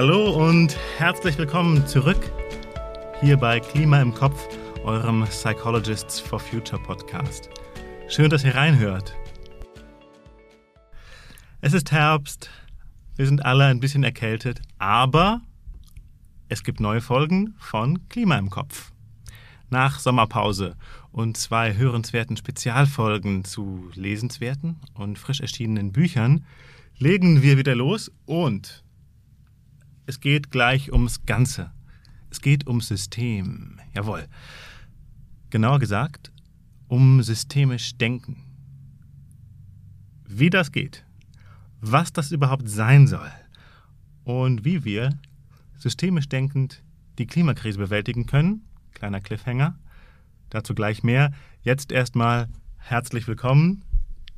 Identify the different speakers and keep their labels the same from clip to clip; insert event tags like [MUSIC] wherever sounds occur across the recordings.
Speaker 1: Hallo und herzlich willkommen zurück hier bei Klima im Kopf, eurem Psychologists for Future Podcast. Schön, dass ihr reinhört. Es ist Herbst, wir sind alle ein bisschen erkältet, aber es gibt neue Folgen von Klima im Kopf. Nach Sommerpause und zwei hörenswerten Spezialfolgen zu lesenswerten und frisch erschienenen Büchern legen wir wieder los und es geht gleich ums Ganze. Es geht ums System. Jawohl. Genauer gesagt, um systemisch Denken. Wie das geht, was das überhaupt sein soll und wie wir systemisch denkend die Klimakrise bewältigen können. Kleiner Cliffhanger. Dazu gleich mehr. Jetzt erstmal herzlich willkommen.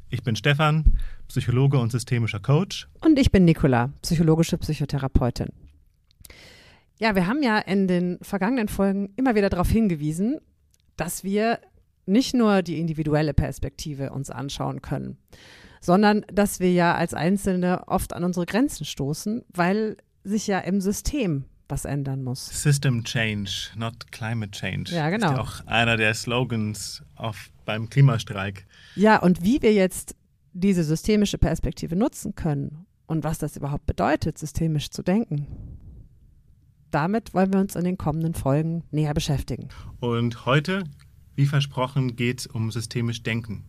Speaker 1: Ich bin Stefan, Psychologe und systemischer Coach.
Speaker 2: Und ich bin Nicola, psychologische Psychotherapeutin. Ja, wir haben ja in den vergangenen Folgen immer wieder darauf hingewiesen, dass wir nicht nur die individuelle Perspektive uns anschauen können, sondern dass wir ja als Einzelne oft an unsere Grenzen stoßen, weil sich ja im System was ändern muss.
Speaker 1: System Change, not Climate Change.
Speaker 2: Ja, genau.
Speaker 1: Ist ja auch einer der Slogans auf, beim Klimastreik.
Speaker 2: Ja, und wie wir jetzt diese systemische Perspektive nutzen können und was das überhaupt bedeutet, systemisch zu denken. Damit wollen wir uns in den kommenden Folgen näher beschäftigen.
Speaker 1: Und heute, wie versprochen, geht es um systemisch Denken.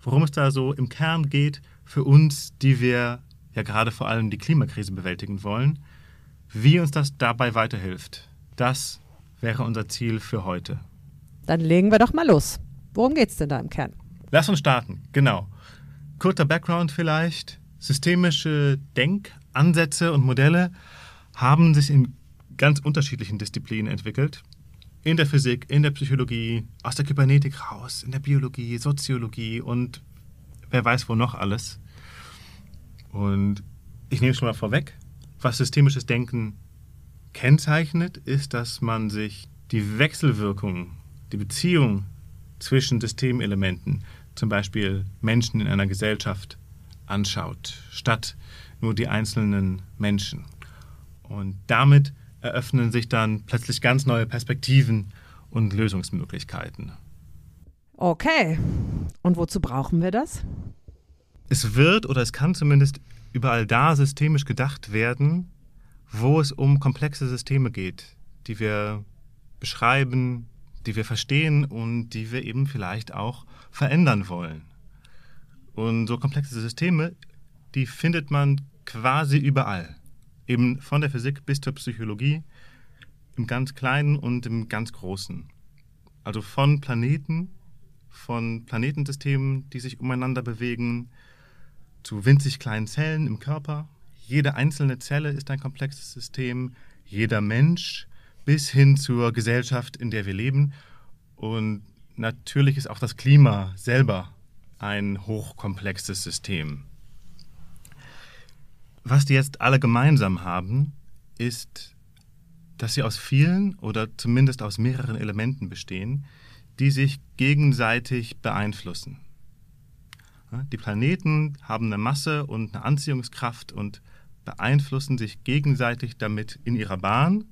Speaker 1: Worum es da so im Kern geht für uns, die wir ja gerade vor allem die Klimakrise bewältigen wollen, wie uns das dabei weiterhilft. Das wäre unser Ziel für heute.
Speaker 2: Dann legen wir doch mal los. Worum geht es denn da im Kern?
Speaker 1: Lass uns starten, genau. Kurzer Background vielleicht. Systemische Denkansätze und Modelle haben sich in ganz unterschiedlichen Disziplinen entwickelt. In der Physik, in der Psychologie, aus der Kybernetik raus, in der Biologie, Soziologie und wer weiß wo noch alles. Und ich nehme schon mal vorweg, was systemisches Denken kennzeichnet, ist, dass man sich die Wechselwirkung, die Beziehung zwischen Systemelementen, zum Beispiel Menschen in einer Gesellschaft, anschaut, statt nur die einzelnen Menschen. Und damit eröffnen sich dann plötzlich ganz neue Perspektiven und Lösungsmöglichkeiten.
Speaker 2: Okay. Und wozu brauchen wir das?
Speaker 1: Es wird oder es kann zumindest überall da systemisch gedacht werden, wo es um komplexe Systeme geht, die wir beschreiben, die wir verstehen und die wir eben vielleicht auch verändern wollen. Und so komplexe Systeme, die findet man quasi überall. Eben von der Physik bis zur Psychologie, im ganz Kleinen und im ganz Großen. Also von Planeten, von Planetensystemen, die sich umeinander bewegen, zu winzig kleinen Zellen im Körper. Jede einzelne Zelle ist ein komplexes System, jeder Mensch bis hin zur Gesellschaft, in der wir leben. Und natürlich ist auch das Klima selber ein hochkomplexes System. Was die jetzt alle gemeinsam haben, ist, dass sie aus vielen oder zumindest aus mehreren Elementen bestehen, die sich gegenseitig beeinflussen. Die Planeten haben eine Masse und eine Anziehungskraft und beeinflussen sich gegenseitig damit in ihrer Bahn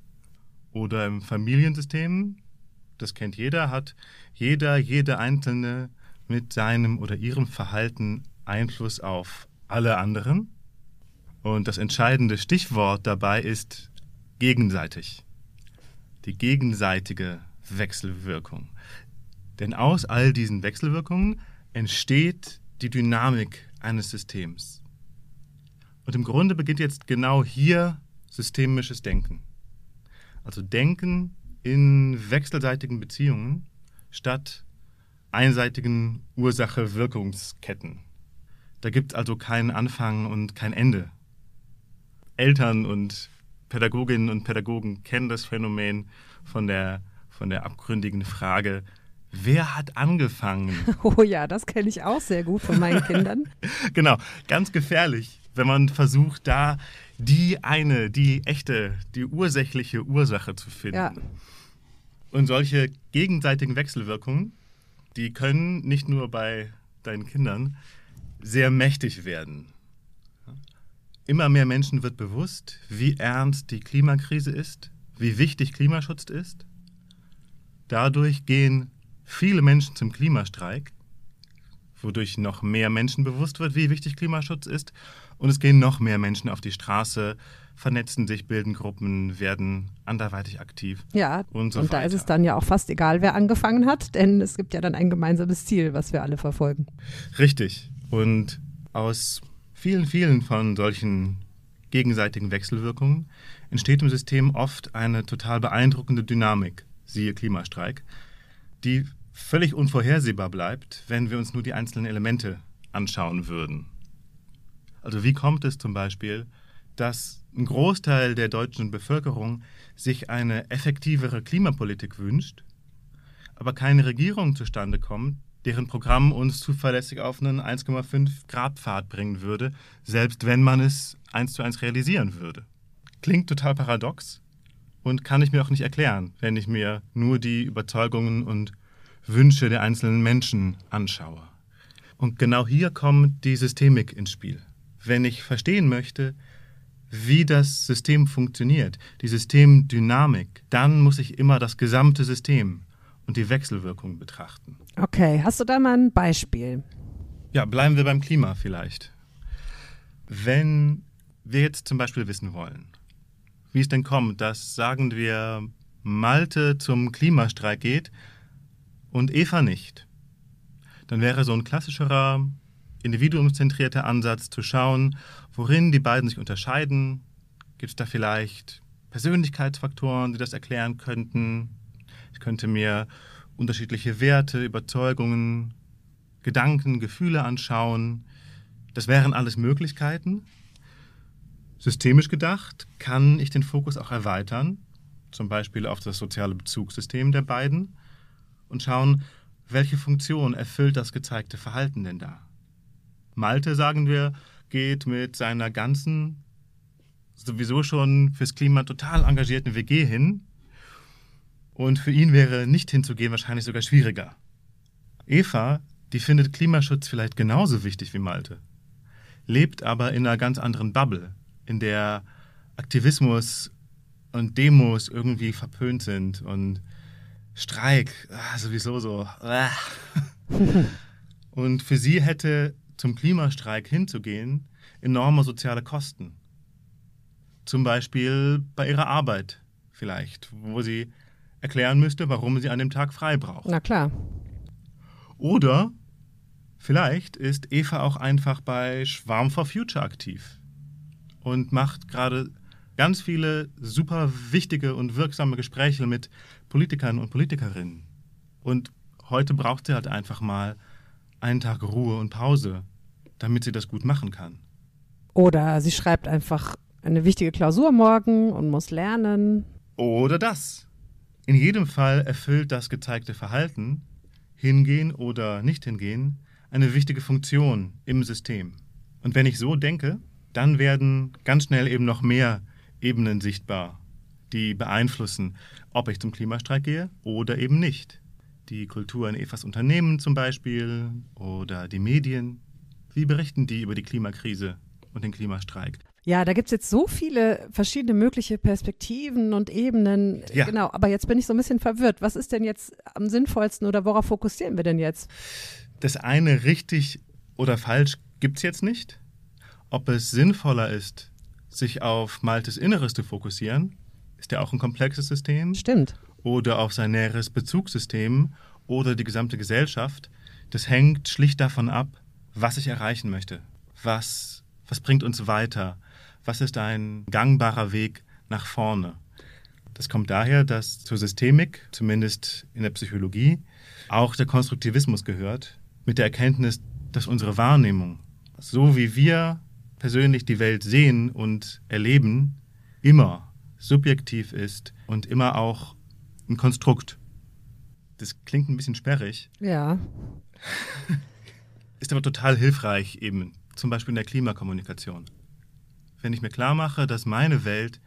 Speaker 1: oder im Familiensystem. Das kennt jeder, hat jeder, jede Einzelne mit seinem oder ihrem Verhalten Einfluss auf alle anderen. Und das entscheidende Stichwort dabei ist gegenseitig. Die gegenseitige Wechselwirkung. Denn aus all diesen Wechselwirkungen entsteht die Dynamik eines Systems. Und im Grunde beginnt jetzt genau hier systemisches Denken. Also Denken in wechselseitigen Beziehungen statt einseitigen Ursache-Wirkungsketten. Da gibt es also keinen Anfang und kein Ende. Eltern und Pädagoginnen und Pädagogen kennen das Phänomen von der, von der abgründigen Frage, Wer hat angefangen? [LAUGHS]
Speaker 2: Oh ja, das kenne ich auch sehr gut von meinen Kindern. [LAUGHS]
Speaker 1: genau, ganz gefährlich, wenn man versucht, da die eine, die echte, die ursächliche Ursache zu finden. Ja. Und solche gegenseitigen Wechselwirkungen, die können nicht nur bei deinen Kindern sehr mächtig werden. Immer mehr Menschen wird bewusst, wie ernst die Klimakrise ist, wie wichtig Klimaschutz ist. Dadurch gehen viele Menschen zum Klimastreik, wodurch noch mehr Menschen bewusst wird, wie wichtig Klimaschutz ist. Und es gehen noch mehr Menschen auf die Straße, vernetzen sich, bilden Gruppen, werden anderweitig aktiv.
Speaker 2: Ja,
Speaker 1: und, so
Speaker 2: und da ist es dann ja auch fast egal, wer angefangen hat, denn es gibt ja dann ein gemeinsames Ziel, was wir alle verfolgen.
Speaker 1: Richtig. Und aus vielen, vielen von solchen gegenseitigen Wechselwirkungen entsteht im System oft eine total beeindruckende Dynamik, siehe Klimastreik, die völlig unvorhersehbar bleibt, wenn wir uns nur die einzelnen Elemente anschauen würden. Also wie kommt es zum Beispiel, dass ein Großteil der deutschen Bevölkerung sich eine effektivere Klimapolitik wünscht, aber keine Regierung zustande kommt, deren Programm uns zuverlässig auf einen 1,5 Grad Pfad bringen würde, selbst wenn man es eins zu eins realisieren würde. Klingt total paradox und kann ich mir auch nicht erklären, wenn ich mir nur die Überzeugungen und Wünsche der einzelnen Menschen anschaue. Und genau hier kommt die Systemik ins Spiel. Wenn ich verstehen möchte, wie das System funktioniert, die Systemdynamik, dann muss ich immer das gesamte System und die Wechselwirkung betrachten.
Speaker 2: Okay, hast du da mal ein Beispiel?
Speaker 1: Ja, bleiben wir beim Klima vielleicht. Wenn wir jetzt zum Beispiel wissen wollen, wie es denn kommt, dass, sagen wir, Malte zum Klimastreik geht und Eva nicht, dann wäre so ein klassischerer, individuumszentrierter Ansatz zu schauen, worin die beiden sich unterscheiden. Gibt es da vielleicht Persönlichkeitsfaktoren, die das erklären könnten? Ich könnte mir unterschiedliche Werte, Überzeugungen, Gedanken, Gefühle anschauen. Das wären alles Möglichkeiten. Systemisch gedacht kann ich den Fokus auch erweitern, zum Beispiel auf das soziale Bezugssystem der beiden und schauen, welche Funktion erfüllt das gezeigte Verhalten denn da. Malte, sagen wir, geht mit seiner ganzen, sowieso schon fürs Klima total engagierten WG hin. Und für ihn wäre nicht hinzugehen wahrscheinlich sogar schwieriger. Eva, die findet Klimaschutz vielleicht genauso wichtig wie Malte, lebt aber in einer ganz anderen Bubble, in der Aktivismus und Demos irgendwie verpönt sind und Streik ah, sowieso so. Ah. [LAUGHS] und für sie hätte zum Klimastreik hinzugehen enorme soziale Kosten. Zum Beispiel bei ihrer Arbeit vielleicht, wo sie erklären müsste, warum sie an dem Tag frei braucht.
Speaker 2: Na klar.
Speaker 1: Oder vielleicht ist Eva auch einfach bei Schwarm for Future aktiv und macht gerade ganz viele super wichtige und wirksame Gespräche mit Politikern und Politikerinnen. Und heute braucht sie halt einfach mal einen Tag Ruhe und Pause, damit sie das gut machen kann.
Speaker 2: Oder sie schreibt einfach eine wichtige Klausur morgen und muss lernen.
Speaker 1: Oder das. In jedem Fall erfüllt das gezeigte Verhalten, hingehen oder nicht hingehen, eine wichtige Funktion im System. Und wenn ich so denke, dann werden ganz schnell eben noch mehr Ebenen sichtbar, die beeinflussen, ob ich zum Klimastreik gehe oder eben nicht. Die Kultur in Evas Unternehmen zum Beispiel oder die Medien. Wie berichten die über die Klimakrise und den Klimastreik?
Speaker 2: Ja, da gibt es jetzt so viele verschiedene mögliche Perspektiven und Ebenen.
Speaker 1: Ja.
Speaker 2: Genau, aber jetzt bin ich so ein bisschen verwirrt. Was ist denn jetzt am sinnvollsten oder worauf fokussieren wir denn jetzt?
Speaker 1: Das eine richtig oder falsch gibt es jetzt nicht. Ob es sinnvoller ist, sich auf Maltes Inneres zu fokussieren, ist ja auch ein komplexes System,
Speaker 2: Stimmt.
Speaker 1: oder auf sein näheres Bezugssystem oder die gesamte Gesellschaft, das hängt schlicht davon ab, was ich erreichen möchte. Was, was bringt uns weiter? Was ist ein gangbarer Weg nach vorne? Das kommt daher, dass zur Systemik, zumindest in der Psychologie, auch der Konstruktivismus gehört, mit der Erkenntnis, dass unsere Wahrnehmung, so wie wir persönlich die Welt sehen und erleben, immer subjektiv ist und immer auch ein Konstrukt. Das klingt ein bisschen sperrig,
Speaker 2: Ja. [LAUGHS]
Speaker 1: ist aber total hilfreich eben, zum Beispiel in der Klimakommunikation. Wenn ich mir klar mache, dass meine Welt,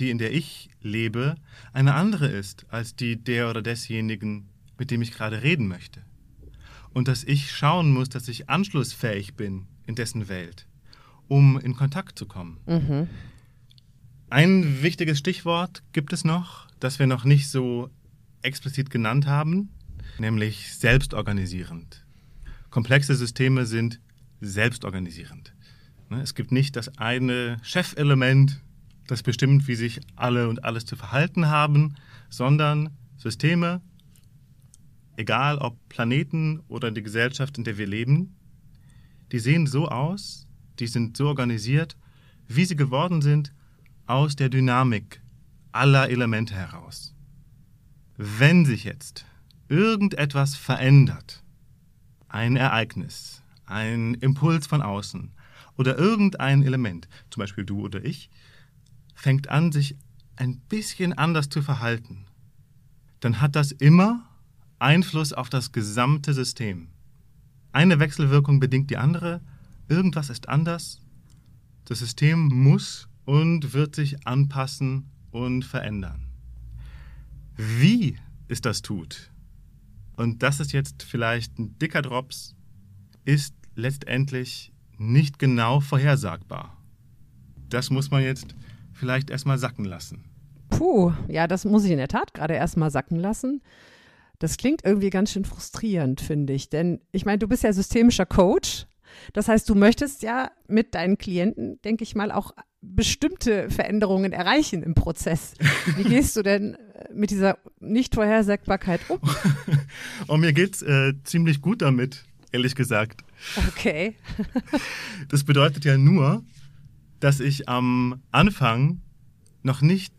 Speaker 1: die in der ich lebe, eine andere ist als die der oder desjenigen, mit dem ich gerade reden möchte. Und dass ich schauen muss, dass ich anschlussfähig bin in dessen Welt. um in Kontakt zu kommen.
Speaker 2: Mhm.
Speaker 1: Ein wichtiges Stichwort gibt es noch, das wir noch nicht so explizit genannt haben, nämlich selbstorganisierend. Komplexe Systeme sind selbstorganisierend. Ne, es gibt nicht das eine Chefelement, das bestimmt, wie sich alle und alles zu verhalten haben, sondern Systeme, egal ob Planeten oder die Gesellschaft, in der wir leben, die sehen so aus, die sind so organisiert, wie sie geworden sind, aus der Dynamik aller Elemente heraus. Wenn sich jetzt irgendetwas verändert, ein Ereignis, ein Impuls von außen oder irgendein Element, zum Beispiel du oder ich, fängt an, sich ein bisschen anders zu verhalten, dann hat das immer Einfluss auf das gesamte System. Eine Wechselwirkung bedingt die andere, irgendwas ist anders, das System muss und wird sich anpassen und verändern. Wie es das tut, und das ist jetzt vielleicht ein dicker Drops, ist letztendlich nicht genau vorhersagbar. Das muss man jetzt vielleicht erstmal sacken lassen.
Speaker 2: Puh, ja, das muss ich in der Tat gerade erstmal sacken lassen. Das klingt irgendwie ganz schön frustrierend, finde ich. Denn ich meine, du bist ja systemischer Coach. Das heißt, du möchtest ja mit deinen Klienten, denke ich mal, auch bestimmte Veränderungen erreichen im Prozess. Wie [LAUGHS] gehst du denn äh, mit dieser Nicht-Vorhersagbarkeit um?
Speaker 1: Und [LAUGHS] oh, mir geht es äh, ziemlich gut damit, ehrlich gesagt.
Speaker 2: Okay. [LAUGHS]
Speaker 1: das bedeutet ja nur, dass ich am Anfang noch nicht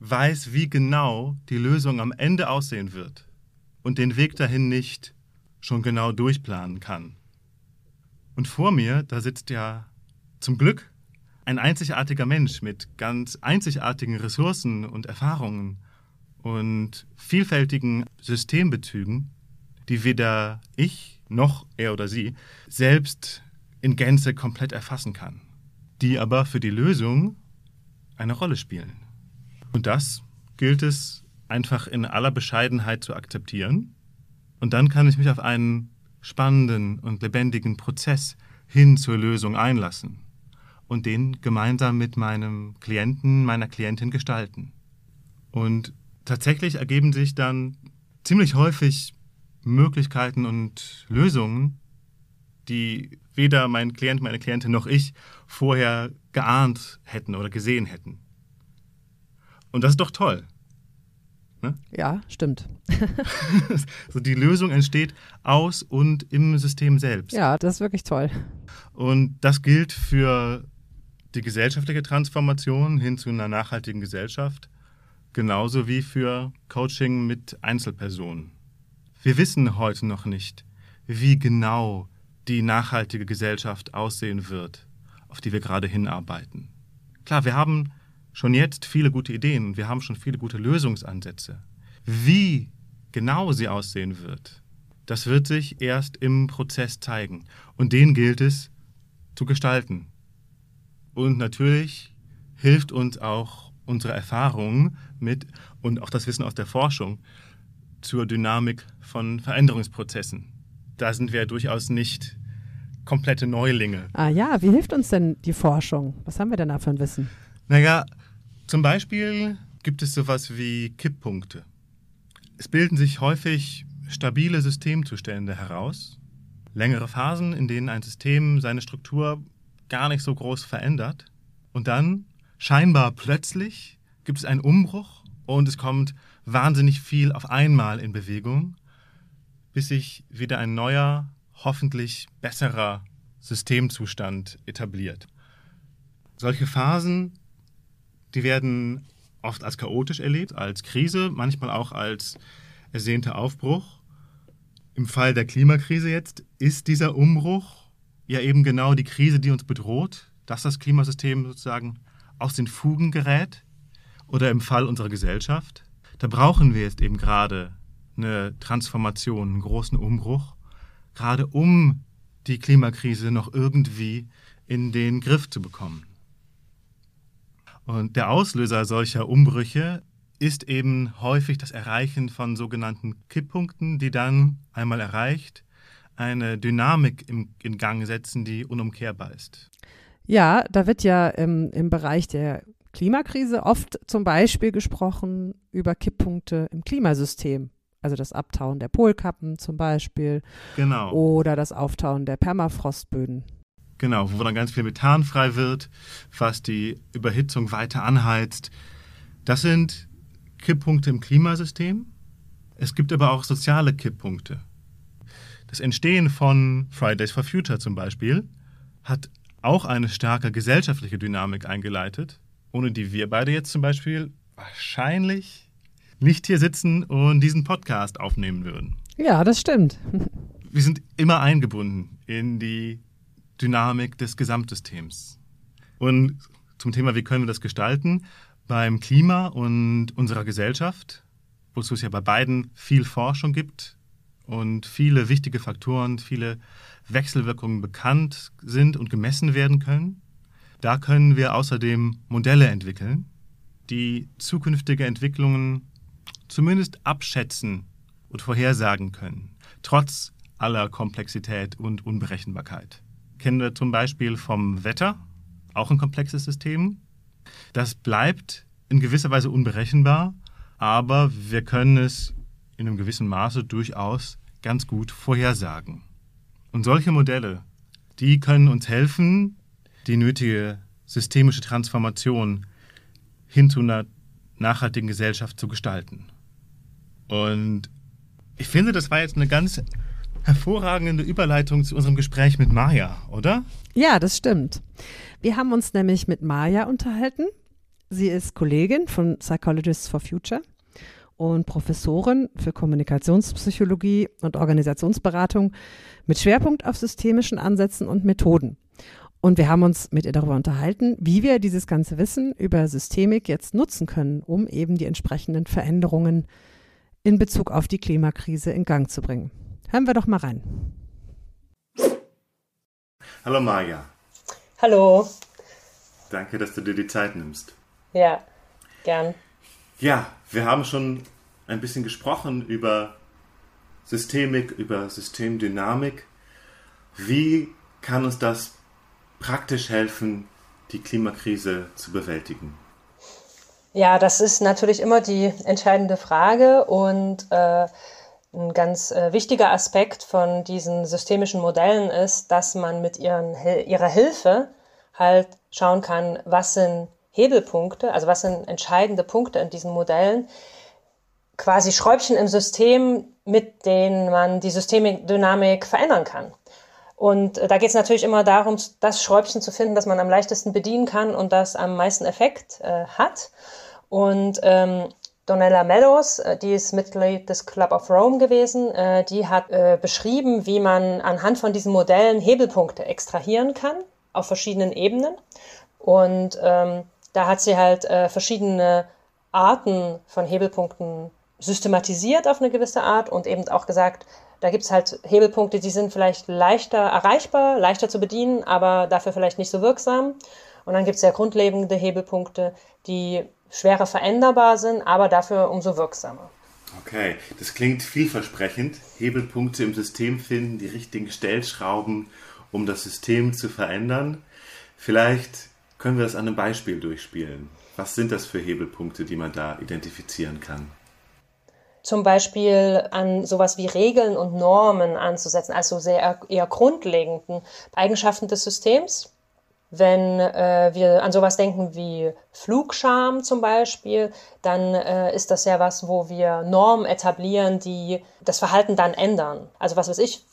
Speaker 1: weiß, wie genau die Lösung am Ende aussehen wird und den Weg dahin nicht schon genau durchplanen kann. Und vor mir, da sitzt ja zum Glück ein einzigartiger Mensch mit ganz einzigartigen Ressourcen und Erfahrungen und vielfältigen Systembezügen, die weder ich noch er oder sie selbst in Gänze komplett erfassen kann, die aber für die Lösung eine Rolle spielen. Und das gilt es einfach in aller Bescheidenheit zu akzeptieren. Und dann kann ich mich auf einen spannenden und lebendigen Prozess hin zur Lösung einlassen und den gemeinsam mit meinem Klienten, meiner Klientin gestalten. Und tatsächlich ergeben sich dann ziemlich häufig Möglichkeiten und Lösungen, die weder mein Klient, meine Klientin noch ich vorher geahnt hätten oder gesehen hätten. Und das ist doch toll.
Speaker 2: Ne? Ja, stimmt. [LAUGHS]
Speaker 1: also die Lösung entsteht aus und im System selbst.
Speaker 2: Ja, das ist wirklich toll.
Speaker 1: Und das gilt für die gesellschaftliche Transformation hin zu einer nachhaltigen Gesellschaft, genauso wie für Coaching mit Einzelpersonen. Wir wissen heute noch nicht, wie genau die nachhaltige Gesellschaft aussehen wird, auf die wir gerade hinarbeiten. Klar, wir haben schon jetzt viele gute Ideen und wir haben schon viele gute Lösungsansätze. Wie genau sie aussehen wird, das wird sich erst im Prozess zeigen. Und den gilt es zu gestalten. Und natürlich hilft uns auch unsere Erfahrung mit und auch das Wissen aus der Forschung zur Dynamik von Veränderungsprozessen. Da sind wir durchaus nicht komplette Neulinge.
Speaker 2: Ah ja, wie hilft uns denn die Forschung? Was haben wir denn da für ein Wissen?
Speaker 1: Naja, zum Beispiel gibt es sowas wie Kipppunkte. Es bilden sich häufig stabile Systemzustände heraus, längere Phasen, in denen ein System seine Struktur gar nicht so groß verändert. Und dann, scheinbar plötzlich, gibt es einen Umbruch und es kommt wahnsinnig viel auf einmal in Bewegung, bis sich wieder ein neuer, hoffentlich besserer Systemzustand etabliert. Solche Phasen, die werden oft als chaotisch erlebt, als Krise, manchmal auch als ersehnter Aufbruch. Im Fall der Klimakrise jetzt ist dieser Umbruch ja eben genau die Krise, die uns bedroht, dass das Klimasystem sozusagen aus den Fugen gerät oder im Fall unserer Gesellschaft. Da brauchen wir jetzt eben gerade eine Transformation, einen großen Umbruch, gerade um die Klimakrise noch irgendwie in den Griff zu bekommen. Und der Auslöser solcher Umbrüche ist eben häufig das Erreichen von sogenannten Kipppunkten, die dann einmal erreicht eine Dynamik in Gang setzen, die unumkehrbar ist.
Speaker 2: Ja, da wird ja im, im Bereich der Klimakrise oft zum Beispiel gesprochen über Kipppunkte im Klimasystem. Also das Abtauen der Polkappen zum Beispiel.
Speaker 1: Genau.
Speaker 2: Oder das Auftauen der Permafrostböden.
Speaker 1: Genau, wo dann ganz viel Methan frei wird, was die Überhitzung weiter anheizt. Das sind Kipppunkte im Klimasystem. Es gibt aber auch soziale Kipppunkte. Das Entstehen von Fridays for Future zum Beispiel hat auch eine starke gesellschaftliche Dynamik eingeleitet, ohne die wir beide jetzt zum Beispiel wahrscheinlich nicht hier sitzen und diesen Podcast aufnehmen würden.
Speaker 2: Ja, das stimmt. [LAUGHS]
Speaker 1: Wir sind immer eingebunden in die Dynamik des Gesamtsystems. Und zum Thema, wie können wir das gestalten? Beim Klima und unserer Gesellschaft, wozu es ja bei beiden viel Forschung gibt und viele wichtige Faktoren, viele Wechselwirkungen bekannt sind und gemessen werden können. Da können wir außerdem Modelle entwickeln, die zukünftige Entwicklungen zumindest abschätzen und vorhersagen können, trotz aller Komplexität und Unberechenbarkeit. Kennen wir zum Beispiel vom Wetter, auch ein komplexes System. Das bleibt in gewisser Weise unberechenbar, aber wir können es in einem gewissen Maße durchaus ganz gut vorhersagen. Und solche Modelle, die können uns helfen, die nötige systemische Transformation hin zu einer nachhaltigen Gesellschaft zu gestalten. Und ich finde, das war jetzt eine ganz hervorragende Überleitung zu unserem Gespräch mit Maya, oder?
Speaker 2: Ja, das stimmt. Wir haben uns nämlich mit Maya unterhalten. Sie ist Kollegin von Psychologists for Future und Professorin für Kommunikationspsychologie und Organisationsberatung mit Schwerpunkt auf systemischen Ansätzen und Methoden. Und wir haben uns mit ihr darüber unterhalten, wie wir dieses ganze Wissen über Systemik jetzt nutzen können, um eben die entsprechenden Veränderungen in Bezug auf die Klimakrise in Gang zu bringen. Hören wir doch mal rein.
Speaker 1: Hallo Maja.
Speaker 3: Hallo.
Speaker 1: Danke, dass du dir die Zeit nimmst.
Speaker 3: Ja, gern.
Speaker 1: Ja, wir haben schon ein bisschen gesprochen über Systemik, über Systemdynamik. Wie kann uns das praktisch helfen, die Klimakrise zu bewältigen?
Speaker 3: Ja, das ist natürlich immer die entscheidende Frage und äh, ein ganz äh, wichtiger Aspekt von diesen systemischen Modellen ist, dass man mit ihren, ihrer Hilfe halt schauen kann, was sind Hebelpunkte, also was sind entscheidende Punkte in diesen Modellen, quasi Schräubchen im System, mit denen man die Systemdynamik verändern kann. Und äh, da geht es natürlich immer darum, das Schräubchen zu finden, das man am leichtesten bedienen kann und das am meisten Effekt äh, hat. Und ähm, Donella Meadows, äh, die ist Mitglied des Club of Rome gewesen, äh, die hat äh, beschrieben, wie man anhand von diesen Modellen Hebelpunkte extrahieren kann auf verschiedenen Ebenen. Und ähm, da hat sie halt äh, verschiedene Arten von Hebelpunkten systematisiert auf eine gewisse Art und eben auch gesagt, da gibt es halt Hebelpunkte, die sind vielleicht leichter erreichbar, leichter zu bedienen, aber dafür vielleicht nicht so wirksam. Und dann gibt es ja grundlegende Hebelpunkte, die schwerer veränderbar sind, aber dafür umso wirksamer.
Speaker 1: Okay, das klingt vielversprechend. Hebelpunkte im System finden, die richtigen Stellschrauben, um das System zu verändern. Vielleicht können wir das an einem Beispiel durchspielen? Was sind das für Hebelpunkte, die man da identifizieren kann?
Speaker 3: Zum Beispiel an sowas wie Regeln und Normen anzusetzen, also sehr eher grundlegenden Eigenschaften des Systems. Wenn äh, wir an sowas denken wie Flugscham zum Beispiel, dann äh, ist das ja was, wo wir Normen etablieren, die das Verhalten dann ändern. Also was weiß ich,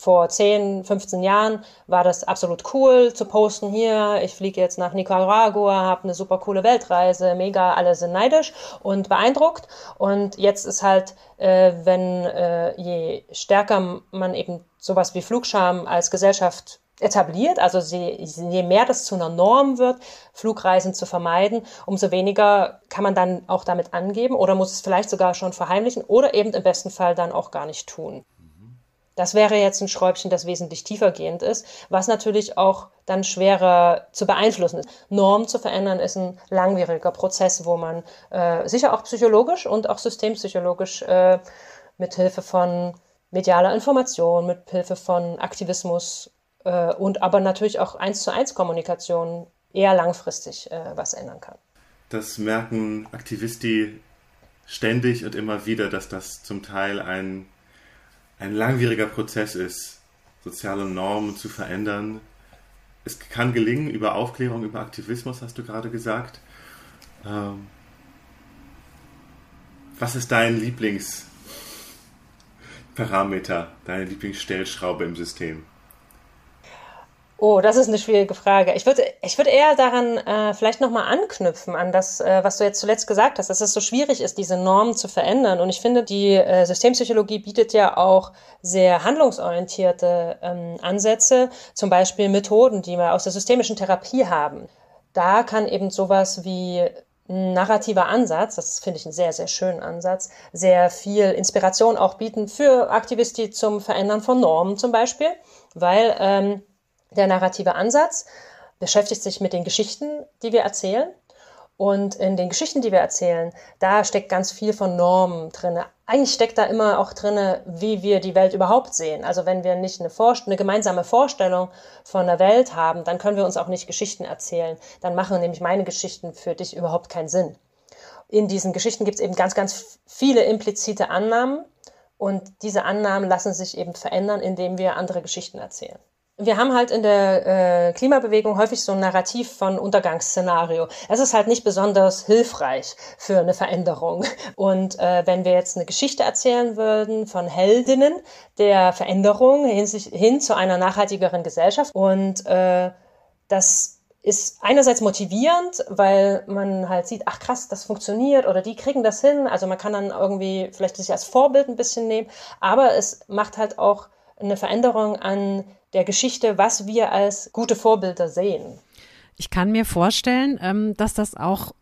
Speaker 3: vor 10, 15 Jahren war das absolut cool zu posten hier, ich fliege jetzt nach Nicaragua, habe eine super coole Weltreise, mega, alle sind neidisch und beeindruckt. Und jetzt ist halt, äh, wenn äh, je stärker man eben sowas wie Flugscham als Gesellschaft etabliert, also je mehr das zu einer Norm wird, Flugreisen zu vermeiden, umso weniger kann man dann auch damit angeben oder muss es vielleicht sogar schon verheimlichen oder eben im besten Fall dann auch gar nicht tun. Das wäre jetzt ein Schräubchen, das wesentlich tiefer gehend ist, was natürlich auch dann schwerer zu beeinflussen ist. Norm zu verändern ist ein langwieriger Prozess, wo man äh, sicher auch psychologisch und auch systempsychologisch äh, mit Hilfe von medialer Information, mit Hilfe von Aktivismus äh, und aber natürlich auch eins zu eins Kommunikation eher langfristig äh, was ändern kann.
Speaker 1: Das merken Aktivisti ständig und immer wieder, dass das zum Teil ein, ein langwieriger Prozess ist, soziale Normen zu verändern. Es kann gelingen über Aufklärung, über Aktivismus, hast du gerade gesagt. Ähm, was ist dein Lieblingsparameter, deine Lieblingsstellschraube im System?
Speaker 3: Oh, das ist eine schwierige Frage. Ich würde, ich würde eher daran äh, vielleicht nochmal anknüpfen, an das, äh, was du jetzt zuletzt gesagt hast, dass es so schwierig ist, diese Normen zu verändern. Und ich finde, die äh, Systempsychologie bietet ja auch sehr handlungsorientierte ähm, Ansätze, zum Beispiel Methoden, die wir aus der systemischen Therapie haben. Da kann eben sowas wie ein narrativer Ansatz, das finde ich einen sehr, sehr schönen Ansatz, sehr viel Inspiration auch bieten für Aktivisten zum Verändern von Normen zum Beispiel, weil ähm, der narrative Ansatz beschäftigt sich mit den Geschichten, die wir erzählen. Und in den Geschichten, die wir erzählen, da steckt ganz viel von Normen drin. Eigentlich steckt da immer auch drin, wie wir die Welt überhaupt sehen. Also wenn wir nicht eine, eine gemeinsame Vorstellung von der Welt haben, dann können wir uns auch nicht Geschichten erzählen. Dann machen nämlich meine Geschichten für dich überhaupt keinen Sinn. In diesen Geschichten gibt es eben ganz, ganz viele implizite Annahmen. Und diese Annahmen lassen sich eben verändern, indem wir andere Geschichten erzählen wir haben halt in der äh, Klimabewegung häufig so ein Narrativ von Untergangsszenario. Es ist halt nicht besonders hilfreich für eine Veränderung. Und äh, wenn wir jetzt eine Geschichte erzählen würden von Heldinnen der Veränderung hin, hin zu einer nachhaltigeren Gesellschaft und äh, das ist einerseits motivierend, weil man halt sieht, ach krass, das funktioniert oder die kriegen das hin. Also man kann dann irgendwie vielleicht sich als Vorbild ein bisschen nehmen, aber es macht halt auch eine Veränderung an der Geschichte, was wir als gute Vorbilder sehen.
Speaker 2: Ich kann mir vorstellen, ähm, dass das auch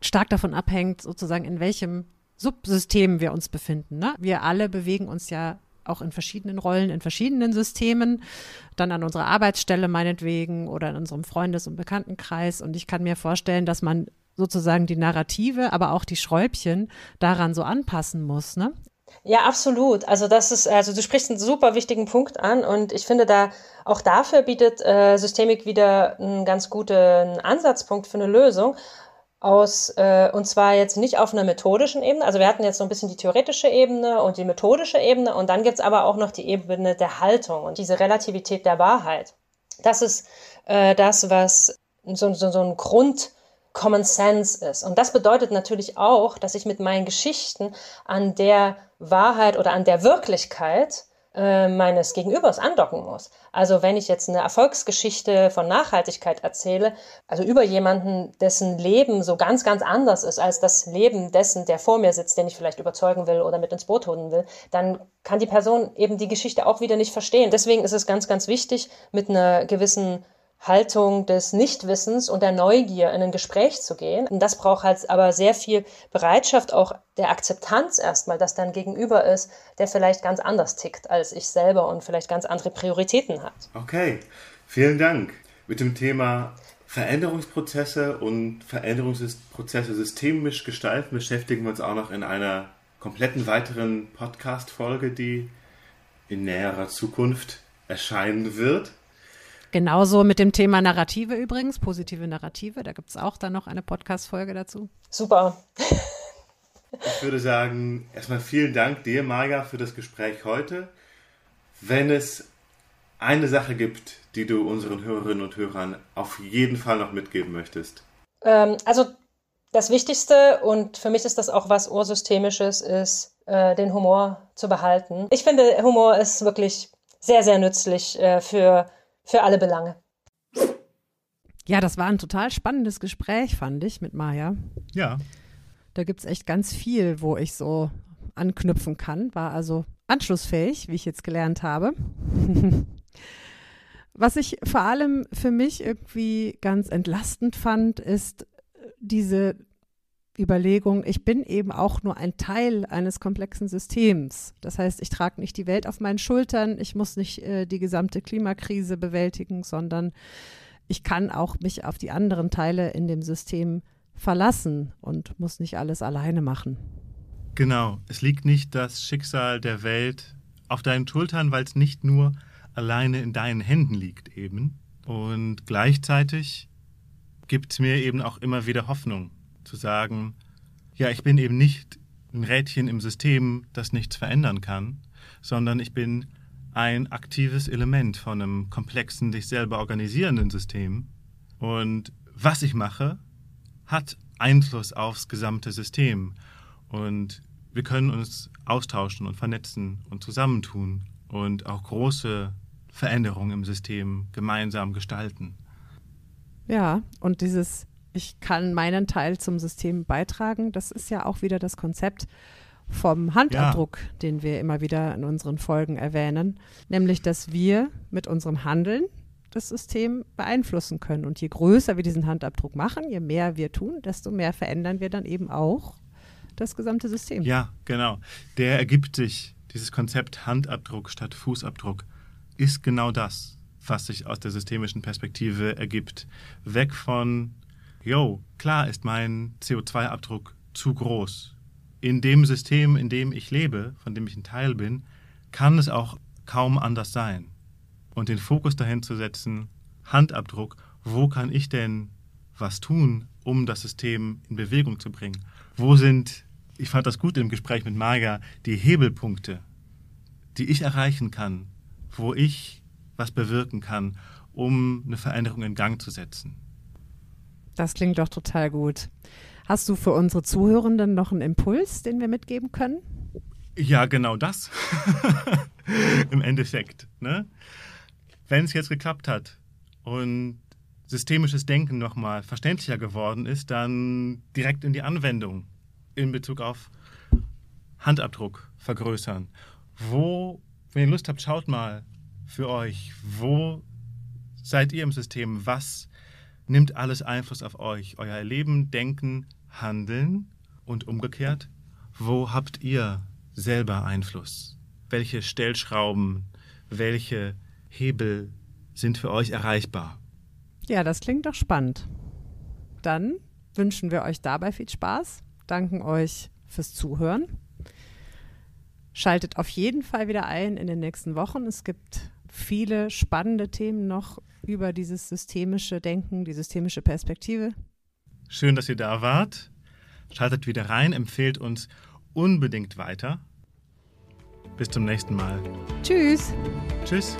Speaker 2: stark davon abhängt, sozusagen in welchem Subsystem wir uns befinden. Ne? Wir alle bewegen uns ja auch in verschiedenen Rollen, in verschiedenen Systemen, dann an unserer Arbeitsstelle meinetwegen oder in unserem Freundes- und Bekanntenkreis. Und ich kann mir vorstellen, dass man sozusagen die Narrative, aber auch die Schräubchen daran so anpassen muss. Ne?
Speaker 3: Ja, absolut. Also das ist, also du sprichst einen super wichtigen Punkt an und ich finde da auch dafür bietet äh, Systemik wieder einen ganz guten Ansatzpunkt für eine Lösung aus, äh, und zwar jetzt nicht auf einer methodischen Ebene. Also wir hatten jetzt so ein bisschen die theoretische Ebene und die methodische Ebene und dann gibt's aber auch noch die Ebene der Haltung und diese Relativität der Wahrheit. Das ist äh, das, was so, so, so ein Grund Common Sense ist. Und das bedeutet natürlich auch, dass ich mit meinen Geschichten an der Wahrheit oder an der Wirklichkeit äh, meines Gegenübers andocken muss. Also wenn ich jetzt eine Erfolgsgeschichte von Nachhaltigkeit erzähle, also über jemanden, dessen Leben so ganz, ganz anders ist als das Leben dessen, der vor mir sitzt, den ich vielleicht überzeugen will oder mit ins Boot holen will, dann kann die Person eben die Geschichte auch wieder nicht verstehen. Deswegen ist es ganz, ganz wichtig, mit einer gewissen Haltung des Nichtwissens und der Neugier in ein Gespräch zu gehen. Und das braucht halt aber sehr viel Bereitschaft, auch der Akzeptanz erstmal, dass dann gegenüber ist, der vielleicht ganz anders tickt als ich selber und vielleicht ganz andere Prioritäten hat.
Speaker 1: Okay, vielen Dank. Mit dem Thema Veränderungsprozesse und Veränderungsprozesse systemisch gestalten beschäftigen wir uns auch noch in einer kompletten weiteren Podcast-Folge, die in näherer Zukunft erscheinen wird.
Speaker 2: Genauso mit dem Thema Narrative übrigens, positive Narrative. Da gibt es auch dann noch eine Podcast-Folge dazu.
Speaker 3: Super.
Speaker 1: Ich würde sagen, erstmal vielen Dank dir, Maja, für das Gespräch heute. Wenn es eine Sache gibt, die du unseren Hörerinnen und Hörern auf jeden Fall noch mitgeben möchtest.
Speaker 3: Ähm, also das Wichtigste und für mich ist das auch was Ursystemisches, ist äh, den Humor zu behalten. Ich finde, Humor ist wirklich sehr, sehr nützlich äh, für für alle Belange.
Speaker 2: Ja, das war ein total spannendes Gespräch, fand ich, mit Maja.
Speaker 1: Ja.
Speaker 2: Da gibt es echt ganz viel, wo ich so anknüpfen kann. War also anschlussfähig, wie ich jetzt gelernt habe. [LAUGHS] Was ich vor allem für mich irgendwie ganz entlastend fand, ist diese Überlegung, ich bin eben auch nur ein Teil eines komplexen Systems. Das heißt, ich trage nicht die Welt auf meinen Schultern, ich muss nicht äh, die gesamte Klimakrise bewältigen, sondern ich kann auch mich auf die anderen Teile in dem System verlassen und muss nicht alles alleine machen.
Speaker 1: Genau, es liegt nicht das Schicksal der Welt auf deinen Schultern, weil es nicht nur alleine in deinen Händen liegt eben. Und gleichzeitig gibt es mir eben auch immer wieder Hoffnung zu sagen, ja, ich bin eben nicht ein Rädchen im System, das nichts verändern kann, sondern ich bin ein aktives Element von einem komplexen, sich selber organisierenden System. Und was ich mache, hat Einfluss aufs gesamte System. Und wir können uns austauschen und vernetzen und zusammentun und auch große Veränderungen im System gemeinsam gestalten.
Speaker 2: Ja, und dieses ich kann meinen Teil zum System beitragen, das ist ja auch wieder das Konzept vom Handabdruck, ja. den wir immer wieder in unseren Folgen erwähnen, nämlich dass wir mit unserem Handeln das System beeinflussen können. Und je größer wir diesen Handabdruck machen, je mehr wir tun, desto mehr verändern wir dann eben auch das gesamte System.
Speaker 1: Ja, genau. Der ergibt sich, dieses Konzept Handabdruck statt Fußabdruck, ist genau das, was sich aus der systemischen Perspektive ergibt. Weg von, yo, klar ist mein CO2-Abdruck zu groß. In dem System, in dem ich lebe, von dem ich ein Teil bin, kann es auch kaum anders sein. Und den Fokus dahin zu setzen, Handabdruck, wo kann ich denn was tun, um das System in Bewegung zu bringen? Wo sind, ich fand das gut im Gespräch mit Marga, die Hebelpunkte, die ich erreichen kann, wo ich was bewirken kann, um eine Veränderung in Gang zu setzen?
Speaker 2: Das klingt doch total gut. Hast du für unsere Zuhörenden noch einen Impuls, den wir mitgeben können?
Speaker 1: Ja, genau das. [LAUGHS] Im Endeffekt. Ne? Wenn es jetzt geklappt hat und systemisches Denken nochmal verständlicher geworden ist, dann direkt in die Anwendung in Bezug auf Handabdruck vergrößern. Wo, wenn ihr Lust habt, schaut mal für euch, wo seid ihr im System? Was nimmt alles Einfluss auf euch? Euer Leben, Denken, Handeln und umgekehrt? Wo habt ihr selber Einfluss? Welche Stellschrauben, welche Hebel sind für euch erreichbar?
Speaker 2: Ja, das klingt doch spannend. Dann wünschen wir euch dabei viel Spaß, danken euch fürs Zuhören. Schaltet auf jeden Fall wieder ein in den nächsten Wochen. Es gibt viele spannende Themen noch über dieses systemische Denken, die systemische Perspektive.
Speaker 1: Schön, dass ihr da wart. Schaltet wieder rein, empfehlt uns unbedingt weiter. Bis zum nächsten Mal.
Speaker 2: Tschüss.
Speaker 1: Tschüss.